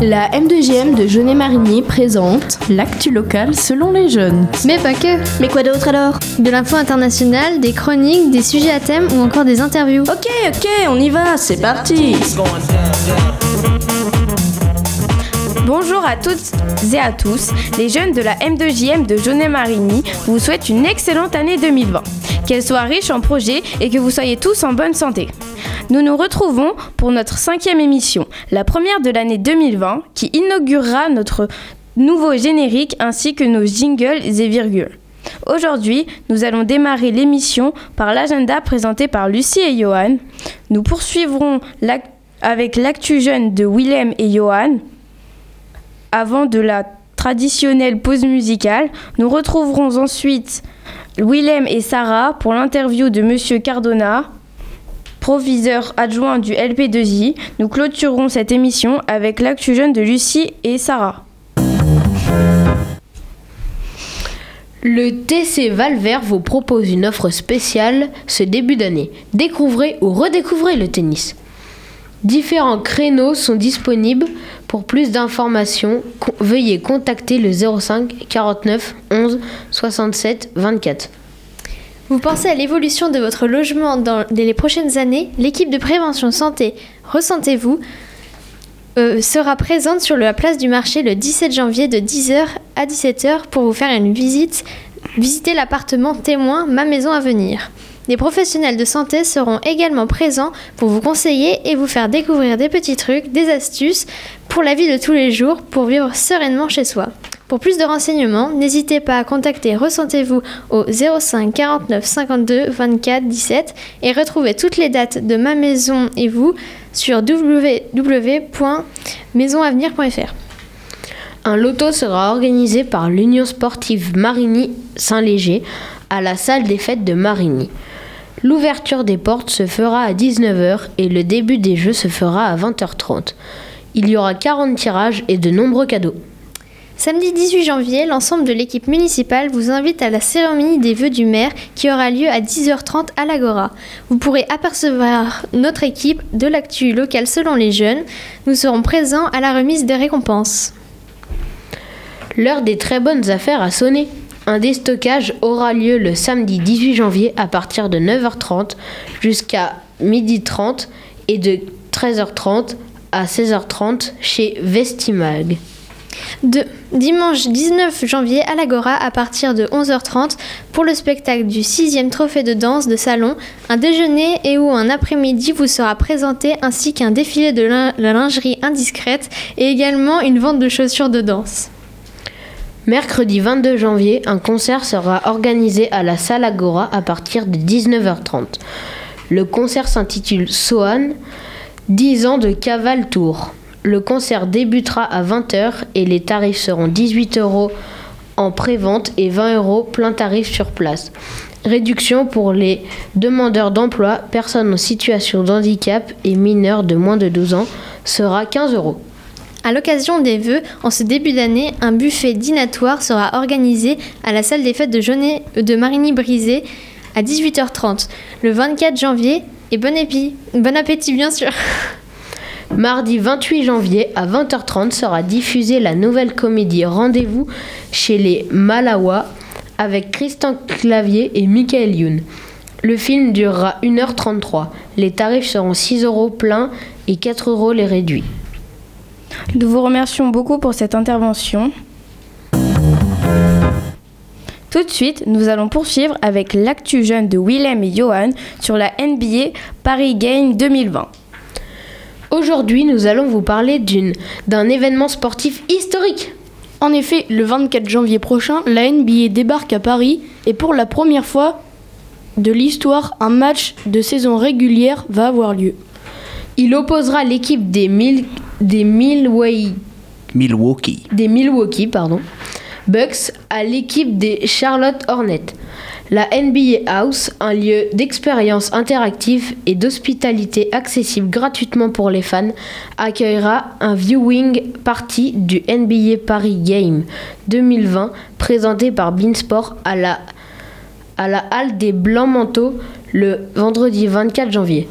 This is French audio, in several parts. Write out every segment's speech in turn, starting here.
La M2GM de Jeunet Marigny présente l'actu local selon les jeunes. Mais pas que. Mais quoi d'autre alors? De l'info internationale, des chroniques, des sujets à thème ou encore des interviews. Ok, ok, on y va, c'est parti. Bonjour à toutes et à tous. Les jeunes de la M2JM de Jeunet Marigny vous souhaitent une excellente année 2020. Qu'elle soit riche en projets et que vous soyez tous en bonne santé. Nous nous retrouvons pour notre cinquième émission, la première de l'année 2020, qui inaugurera notre nouveau générique ainsi que nos jingles et virgules. Aujourd'hui, nous allons démarrer l'émission par l'agenda présenté par Lucie et Johan. Nous poursuivrons avec l'actu jeune de Willem et Johan. Avant de la traditionnelle pause musicale, nous retrouverons ensuite Willem et Sarah pour l'interview de Monsieur Cardona proviseur adjoint du LP2I, nous clôturerons cette émission avec l'actu jeune de Lucie et Sarah. Le TC Valvert vous propose une offre spéciale ce début d'année. Découvrez ou redécouvrez le tennis. Différents créneaux sont disponibles. Pour plus d'informations, veuillez contacter le 05 49 11 67 24. Vous pensez à l'évolution de votre logement dans les prochaines années? L'équipe de prévention santé Ressentez-vous euh, sera présente sur la place du marché le 17 janvier de 10h à 17h pour vous faire une visite, visiter l'appartement témoin Ma maison à venir. Des professionnels de santé seront également présents pour vous conseiller et vous faire découvrir des petits trucs, des astuces pour la vie de tous les jours pour vivre sereinement chez soi. Pour plus de renseignements, n'hésitez pas à contacter Ressentez-vous au 05 49 52 24 17 et retrouvez toutes les dates de ma maison et vous sur www.maisonavenir.fr. Un loto sera organisé par l'Union sportive Marigny-Saint-Léger à la salle des fêtes de Marigny. L'ouverture des portes se fera à 19h et le début des jeux se fera à 20h30. Il y aura 40 tirages et de nombreux cadeaux. Samedi 18 janvier, l'ensemble de l'équipe municipale vous invite à la cérémonie des vœux du maire qui aura lieu à 10h30 à l'Agora. Vous pourrez apercevoir notre équipe de l'actu locale selon les jeunes. Nous serons présents à la remise des récompenses. L'heure des très bonnes affaires a sonné. Un déstockage aura lieu le samedi 18 janvier à partir de 9h30 jusqu'à 12h30 et de 13h30 à 16h30 chez Vestimag. Dimanche 19 janvier à l'Agora à partir de 11h30 pour le spectacle du 6e trophée de danse de salon, un déjeuner et ou un après-midi vous sera présenté ainsi qu'un défilé de la lingerie indiscrète et également une vente de chaussures de danse. Mercredi 22 janvier, un concert sera organisé à la salle Agora à partir de 19h30. Le concert s'intitule Sohan, 10 ans de Caval Tour. Le concert débutera à 20h et les tarifs seront 18 euros en pré-vente et 20 euros plein tarif sur place. Réduction pour les demandeurs d'emploi, personnes en situation de handicap et mineurs de moins de 12 ans sera 15 euros. À l'occasion des vœux, en ce début d'année, un buffet dînatoire sera organisé à la salle des fêtes de, Jeunet, de Marigny-Brisé à 18h30 le 24 janvier et bon, bon appétit bien sûr Mardi 28 janvier à 20h30 sera diffusée la nouvelle comédie Rendez-vous chez les Malawa avec Christian Clavier et Michael Youn. Le film durera 1h33. Les tarifs seront 6 euros plein et 4 euros les réduits. Nous vous remercions beaucoup pour cette intervention. Tout de suite, nous allons poursuivre avec l'actu jeune de Willem et Johan sur la NBA Paris Game 2020. Aujourd'hui, nous allons vous parler d'un événement sportif historique. En effet, le 24 janvier prochain, la NBA débarque à Paris et pour la première fois de l'histoire, un match de saison régulière va avoir lieu. Il opposera l'équipe des, des Milwaukee, des Milwaukee pardon, Bucks à l'équipe des Charlotte Hornets. La NBA House, un lieu d'expérience interactive et d'hospitalité accessible gratuitement pour les fans, accueillera un viewing party du NBA Paris Game 2020 présenté par Beansport à la, à la Halle des Blancs Manteaux le vendredi 24 janvier.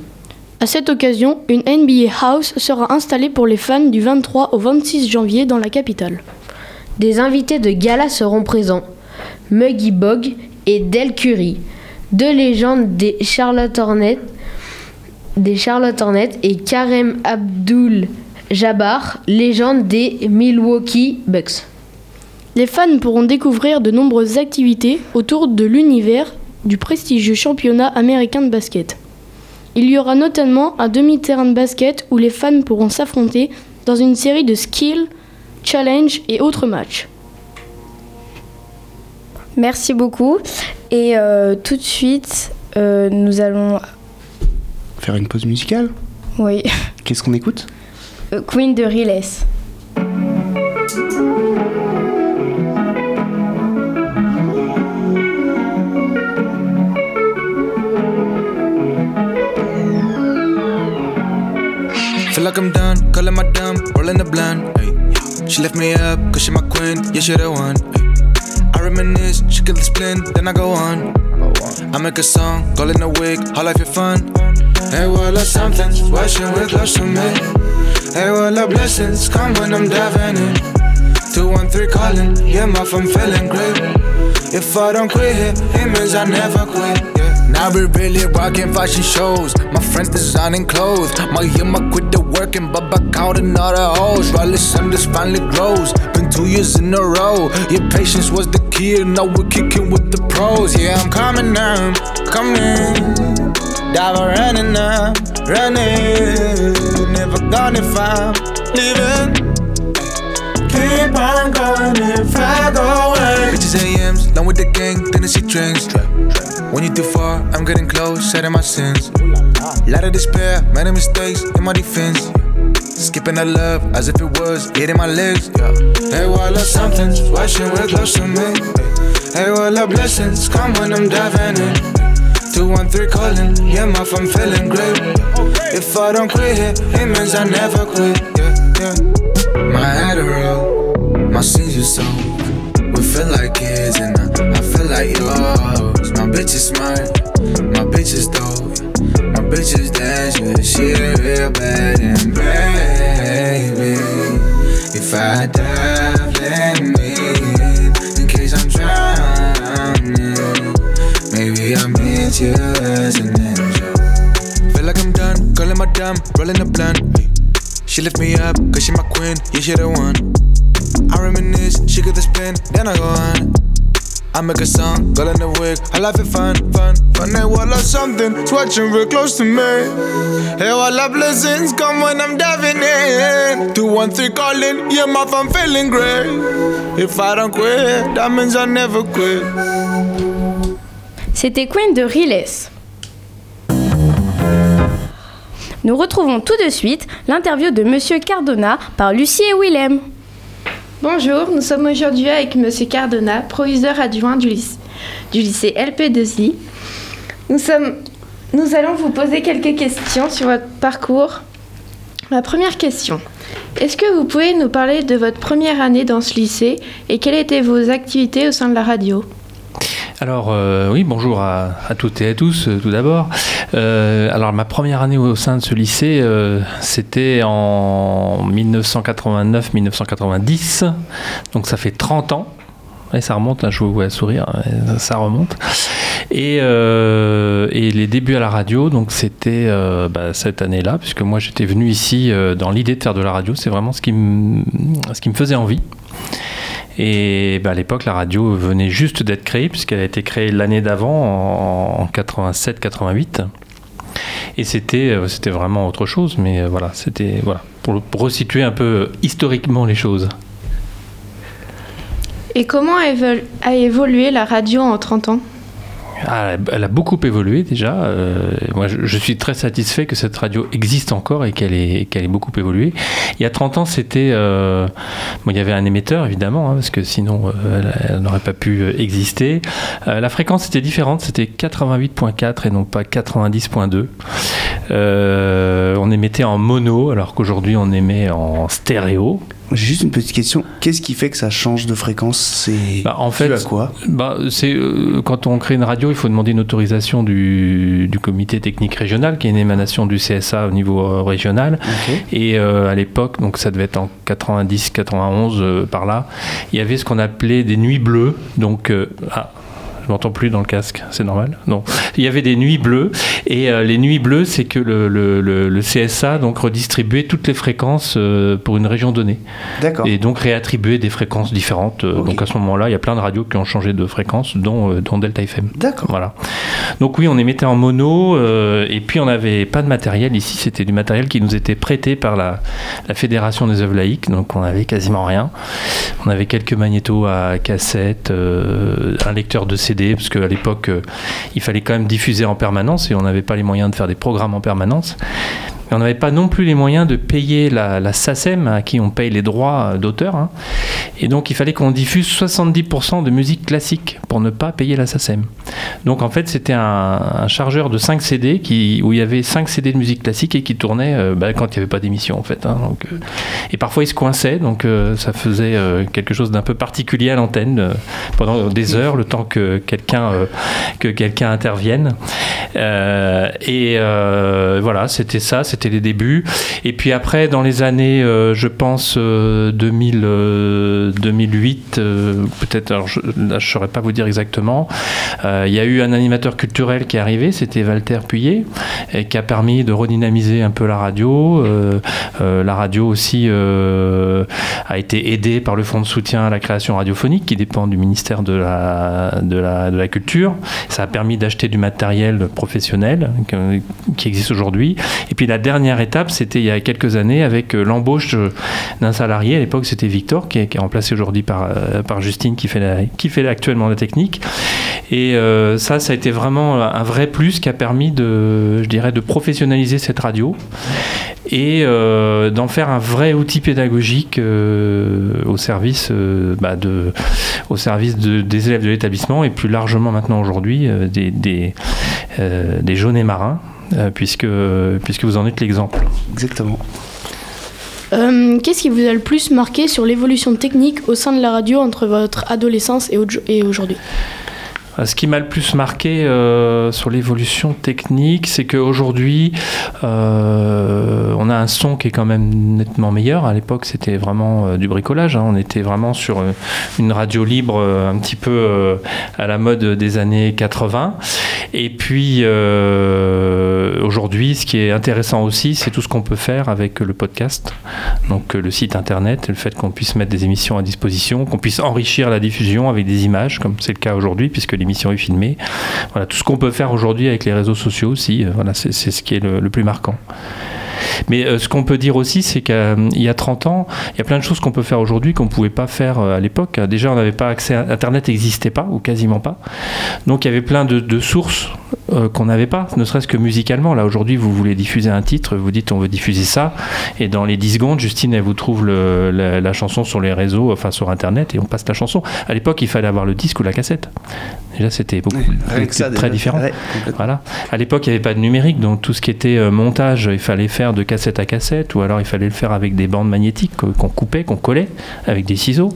À cette occasion, une NBA House sera installée pour les fans du 23 au 26 janvier dans la capitale. Des invités de gala seront présents. Muggy Bog et Del Curry, deux légendes des Charlotte Hornets, des Charlotte Hornets et Karem Abdul Jabbar, légende des Milwaukee Bucks. Les fans pourront découvrir de nombreuses activités autour de l'univers du prestigieux championnat américain de basket. Il y aura notamment un demi-terrain de basket où les fans pourront s'affronter dans une série de skills, challenge et autres matchs. Merci beaucoup. Et euh, tout de suite, euh, nous allons. Faire une pause musicale? Oui. Qu'est-ce qu'on écoute? Euh, Queen de Riles. Ay. She left me up, cause she my queen, yeah, she the one. Ay. I reminisce, she kill the splint, then I go on. I make a song, call in a wig, how life is fun. Hey, well, or something, watching with close to me. Hey, well, our blessings come when I'm diving in. 213 calling, yeah, my I'm feeling great. If I don't quit here, it means I never quit. Now we really rocking fashion shows. My friends designing clothes. My my quit the working, but back out another hoes. Riley Sanders finally grows. Been two years in a row. Your patience was the key, and now we're kicking with the pros. Yeah, I'm coming now, coming. Dive running up, running. Never gone if I'm leaving. Keep on going if I go away. Bitches AMs, done with the gang, Tennessee trains. When you too far, I'm getting close, shedding my sins. Lot of despair, many mistakes in my defense. Skipping the love as if it was hitting my legs. Hey, while well, something's watching real close to me. Hey, well, our blessings come when I'm diving in. 213 calling, yeah, my I'm feeling great. If I don't quit here, it means I never quit. Yeah, yeah. My Adderall, my senior soul. We feel like kids and I, I feel like yours. Bitch is smart, my bitch is dope. My bitch is dangerous, she a real bad and baby. If I dive, let me in, case I'm drowning. Maybe I'll meet you as an angel. Feel like I'm done, calling my dumb, rolling the blunt. She lift me up, cause she my queen, yeah, she the one. I reminisce, she get the spin, then I go on. I make a song, girl in the wig, I life is fun, fun, fun. Hey, well, or something, it's watching real close to me. Hey, all our blessings? Come when I'm diving in. 213 calling, yeah, my I'm feeling great. If I don't quit, that means I never quit. C'était Queen de Riles. Nous retrouvons tout de suite l'interview de Monsieur Cardona par Lucie et Willem. Bonjour, nous sommes aujourd'hui avec Monsieur Cardona, proviseur adjoint du lycée, du lycée LP2I. Nous, nous allons vous poser quelques questions sur votre parcours. La première question. Est-ce que vous pouvez nous parler de votre première année dans ce lycée et quelles étaient vos activités au sein de la radio? Alors euh, oui, bonjour à, toutes et à tous euh, tout d'abord. Euh, alors ma première année au sein de ce lycée, c'était en 1989-1990, donc ça fait 30 ans. Et ça remonte, là je vous vois sourire, euh, ça remonte. Et, les débuts à la radio, donc c'était bah, cette année-là, puisque moi j'étais venu ici dans l'idée de faire de la radio, c'est vraiment ce qui, ce qui me faisait envie. Et bah, à l'époque, la radio venait juste d'être créée, puisqu'elle a été créée l'année d'avant, en, en 87-88. Et c'était, euh, c'était vraiment autre chose, mais euh, voilà, c'était voilà, pour, pour resituer un peu euh, historiquement les choses. Et comment a évolué la radio en 30 ans? Ah, elle a- beaucoup évolué déjà. Euh, moi, je, suis très satisfait que cette radio existe encore et qu'elle ait, beaucoup évolué. Il y a 30 ans, c'était. euh, bon, il y avait un émetteur, évidemment, hein, parce que sinon, euh, elle, elle n'aurait pas pu exister. La fréquence était différente, c'était 88.4 et non pas 90.2. Euh, on émettait en mono, alors qu'aujourd'hui, on émet en stéréo. J'ai juste une petite question. Qu'est-ce qui fait que ça change de fréquence? C'est Bah, en fait, à quoi? bah, c'est euh, quand on crée une radio, il faut demander une autorisation du, du comité technique régional, qui est une émanation du CSA au niveau euh, régional. Et euh, à l'époque, donc ça devait être en 90-91 euh, par là, il y avait ce qu'on appelait des nuits bleues. Donc ah, je m'entends plus dans le casque, c'est normal. Non, il y avait des nuits bleues et euh, les nuits bleues, c'est que le, le- le- le CSA donc redistribuait toutes les fréquences euh, pour une région donnée D'accord. et donc réattribuait des fréquences différentes. Euh. Donc à ce moment-là, il y a plein de radios qui ont changé de fréquence, dont, dont Delta FM. D'accord. Voilà. Donc oui, on émettait en mono et puis on n'avait pas de matériel ici. C'était du matériel qui nous était prêté par la, la Fédération des œuvres laïques. Donc on avait quasiment rien. On avait quelques magnétos à cassette, un lecteur de CD parce qu'à l'époque euh, il fallait quand même diffuser en permanence et on n'avait pas les moyens de faire des programmes en permanence. Mais on n'avait pas non plus les moyens de payer la, la SACEM à qui on paye les droits d'auteur. hein. Et donc il fallait qu'on diffuse 70% de musique classique pour ne pas payer la SACEM. Donc en fait c'était un, un chargeur de 5 CD qui, où il y avait 5 CD de musique classique et qui tournait euh, bah, quand il n'y avait pas d'émission en fait. hein. donc, euh, et parfois il se coinçait donc euh, ça faisait quelque chose d'un peu particulier à l'antenne pendant des heures le temps que quelqu'un que quelqu'un intervienne. Et voilà, c'était ça, c'était les débuts. Et puis après, dans les années, euh, je pense, euh, 2000, euh, 2008, euh, peut-être, alors je, ne saurais pas vous dire exactement, il y a eu un animateur culturel qui est arrivé, c'était Walter Puyer, et qui a permis de redynamiser un peu la radio. La radio aussi a été aidée par le fonds de soutien à la création radiophonique qui dépend du ministère de la, de la, de la Culture. Ça a permis d'acheter du matériel professionnel que- qui existe aujourd'hui. Et puis la dernière étape, c'était il y a quelques années avec euh, l'embauche euh, d'un salarié. À l'époque, c'était Victor, qui est, remplacé aujourd'hui par, euh, Justine, qui fait, actuellement la technique. Et ça, ça a été vraiment un vrai plus qui a permis de, je dirais, de professionnaliser cette radio et d'en faire un vrai outil pédagogique euh, au service, bah, de, au service de- des élèves de l'établissement et plus largement maintenant aujourd'hui des, des, des jaunets marins, euh, puisque, puisque vous en êtes l'exemple. Exactement. Euh, Qu'est-ce qui vous a le plus marqué sur l'évolution technique au sein de la radio entre votre adolescence et au- et aujourd'hui? Euh, Ce qui m'a le plus marqué euh, sur l'évolution technique, c'est qu'aujourd'hui, euh, on a un son qui est quand même nettement meilleur. À l'époque, c'était vraiment euh, du bricolage. hein. On était vraiment sur euh, une radio libre, euh, un petit peu euh, à la mode des années 80. Et puis, euh, aujourd'hui, ce qui est intéressant aussi, c'est tout ce qu'on peut faire avec le podcast. Donc, euh, le site internet, le fait qu'on puisse mettre des émissions à disposition, qu'on puisse enrichir la diffusion avec des images, comme c'est le cas aujourd'hui, puisque l'émission est filmée. Voilà, tout ce qu'on peut faire aujourd'hui avec les réseaux sociaux aussi, euh, c'est ce qui est le plus marquant. Mais euh, ce qu'on peut dire aussi, c'est qu'il y a 30 ans, il y a plein de choses qu'on peut faire aujourd'hui qu'on ne pouvait pas faire euh, à l'époque. Déjà, on n'avait pas accès à Internet, n'existait pas, ou quasiment pas. Donc il y avait plein de, de sources euh, qu'on n'avait pas, ne serait-ce que musicalement. Là, aujourd'hui, vous voulez diffuser un titre, vous dites on veut diffuser ça, et dans les 10 secondes, Justine, elle vous trouve le- la, la chanson sur les réseaux, enfin sur Internet, et on passe la chanson. À l'époque, il fallait avoir le disque ou la cassette. Déjà, c'était beaucoup ça, très déjà. différent. Ouais. Voilà. À l'époque, il n'y avait pas de numérique, donc tout ce qui était montage, il fallait faire de cassette à cassette, ou alors il fallait le faire avec des bandes magnétiques que- qu'on coupait, qu'on collait, avec des ciseaux.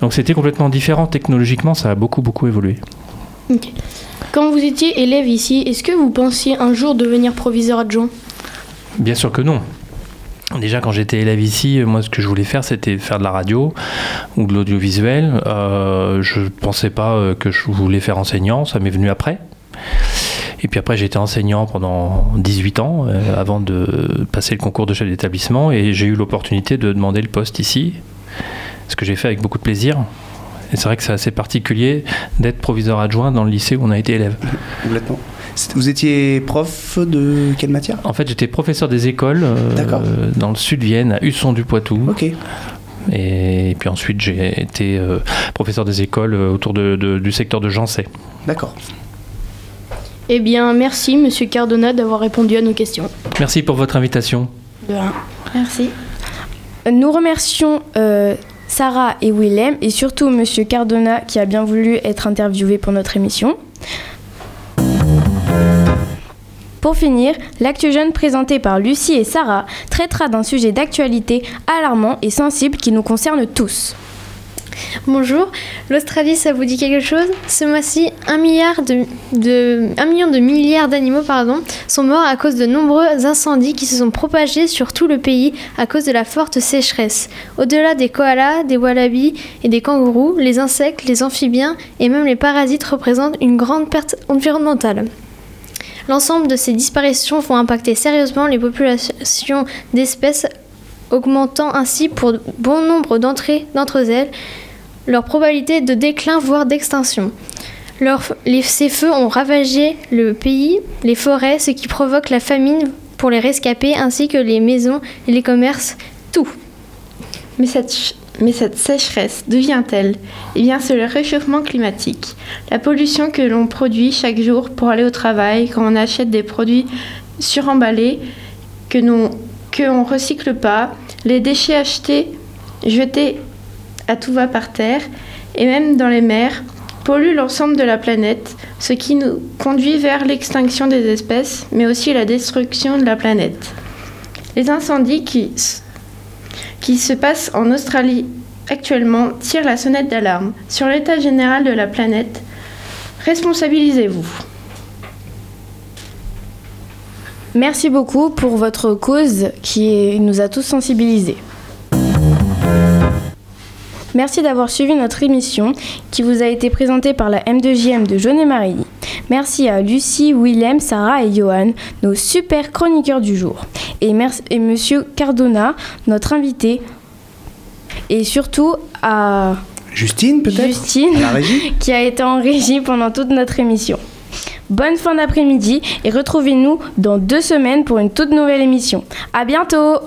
Donc c'était complètement différent. Technologiquement, ça a beaucoup, beaucoup évolué. Quand vous étiez élève ici, est-ce que vous pensiez un jour devenir proviseur adjoint? Bien sûr que non. Déjà, quand j'étais élève ici, moi, ce que je voulais faire, c'était faire de la radio ou de l'audiovisuel. Euh, je ne pensais pas euh, que je voulais faire enseignant, ça m'est venu après. Et puis après, j'ai été enseignant pendant 18 ans euh, avant de passer le concours de chef d'établissement et j'ai eu l'opportunité de demander le poste ici, ce que j'ai fait avec beaucoup de plaisir. Et c'est vrai que c'est assez particulier d'être proviseur adjoint dans le lycée où on a été élève. Complètement. Vous étiez prof de quelle matière? En fait, j'étais professeur des écoles euh, dans le sud de Vienne, à Husson du Poitou. Ok. Et puis ensuite, j'ai été euh, professeur des écoles autour de- de- du secteur de Jancet. D'accord. Eh bien, merci Monsieur Cardona d'avoir répondu à nos questions. Merci pour votre invitation. De rien. Merci. Nous remercions euh, Sarah et Willem et surtout Monsieur Cardona qui a bien voulu être interviewé pour notre émission. Pour finir, l'actu jeune présenté par Lucie et Sarah traitera d'un sujet d'actualité alarmant et sensible qui nous concerne tous. Bonjour, l'Australie, ça vous dit quelque chose? Ce mois-ci, un, million de milliards d'animaux pardon, sont morts à cause de nombreux incendies qui se sont propagés sur tout le pays à cause de la forte sécheresse. Au-delà des koalas, des wallabies et des kangourous, les insectes, les amphibiens et même les parasites représentent une grande perte environnementale. L'ensemble de ces disparitions vont impacter sérieusement les populations d'espèces, augmentant ainsi pour bon nombre d'entre elles leur probabilité de déclin voire d'extinction. Ces feux ont ravagé le pays, les forêts, ce qui provoque la famine pour les rescapés ainsi que les maisons et les commerces, tout. Mais cette, mais cette sécheresse, d'où vient-elle Eh bien, c'est le réchauffement climatique. La pollution que l'on produit chaque jour pour aller au travail, quand on achète des produits suremballés, que l'on que recycle pas, les déchets achetés, jetés à tout va par terre, et même dans les mers, polluent l'ensemble de la planète, ce qui nous conduit vers l'extinction des espèces, mais aussi la destruction de la planète. Les incendies qui qui se passe en Australie actuellement tire la sonnette d'alarme sur l'état général de la planète. Responsabilisez-vous. Merci beaucoup pour votre cause qui nous a tous sensibilisés. Merci d'avoir suivi notre émission qui vous a été présentée par la M2JM de Jaune et Marie. Merci à Lucie, Willem, Sarah et Johan, nos super chroniqueurs du jour. Et, merci, et Monsieur Cardona, notre invité. Et surtout à Justine, peut-être? Justine, La régie? qui a été en régie pendant toute notre émission. Bonne fin d'après-midi et retrouvez-nous dans deux semaines pour une toute nouvelle émission. À bientôt!